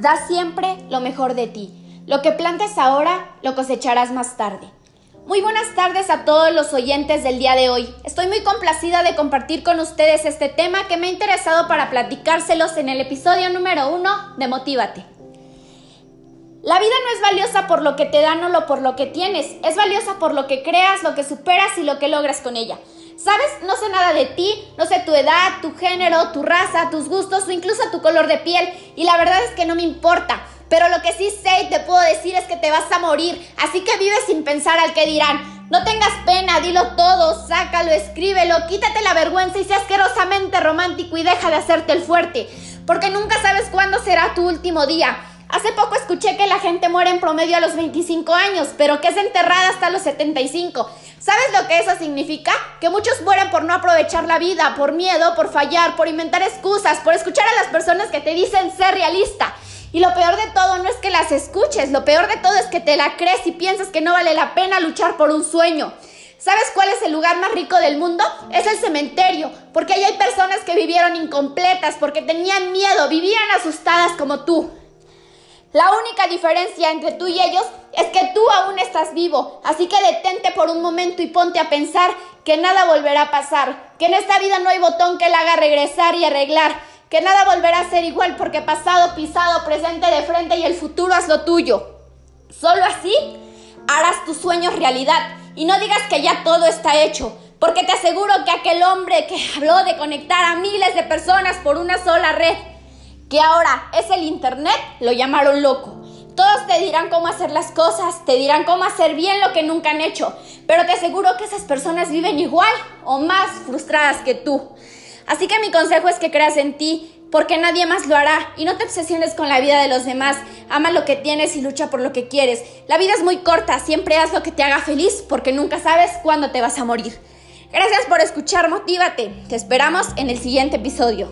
Da siempre lo mejor de ti. Lo que plantes ahora, lo cosecharás más tarde. Muy buenas tardes a todos los oyentes del día de hoy. Estoy muy complacida de compartir con ustedes este tema que me ha interesado para platicárselos en el episodio número uno de Motívate. La vida no es valiosa por lo que te dan o por lo que tienes, es valiosa por lo que creas, lo que superas y lo que logras con ella. ¿Sabes? No sé nada de ti, no sé tu edad, tu género, tu raza, tus gustos o incluso tu color de piel y la verdad es que no me importa. Pero lo que sí sé y te puedo decir es que te vas a morir, así que vive sin pensar al que dirán. No tengas pena, dilo todo, sácalo, escríbelo, quítate la vergüenza y sé asquerosamente romántico y deja de hacerte el fuerte, porque nunca sabes cuándo será tu último día. Hace poco escuché que la gente muere en promedio a los 25 años, pero que es enterrada hasta los 75. ¿Sabes lo que eso significa? Que muchos mueren por no aprovechar la vida, por miedo, por fallar, por inventar excusas, por escuchar a las personas que te dicen ser realista. Y lo peor de todo no es que las escuches, lo peor de todo es que te la crees y piensas que no vale la pena luchar por un sueño. ¿Sabes cuál es el lugar más rico del mundo? Es el cementerio, porque ahí hay personas que vivieron incompletas, porque tenían miedo, vivían asustadas como tú. La única diferencia entre tú y ellos es que tú aún estás vivo, así que detente por un momento y ponte a pensar que nada volverá a pasar, que en esta vida no hay botón que la haga regresar y arreglar, que nada volverá a ser igual porque pasado, pisado, presente de frente y el futuro es lo tuyo. Solo así harás tus sueños realidad y no digas que ya todo está hecho, porque te aseguro que aquel hombre que habló de conectar a miles de personas por una sola red, que ahora es el Internet, lo llamaron loco. Todos te dirán cómo hacer las cosas, te dirán cómo hacer bien lo que nunca han hecho, pero te aseguro que esas personas viven igual o más frustradas que tú. Así que mi consejo es que creas en ti, porque nadie más lo hará y no te obsesiones con la vida de los demás. Ama lo que tienes y lucha por lo que quieres. La vida es muy corta, siempre haz lo que te haga feliz porque nunca sabes cuándo te vas a morir. Gracias por escuchar, motívate. Te esperamos en el siguiente episodio.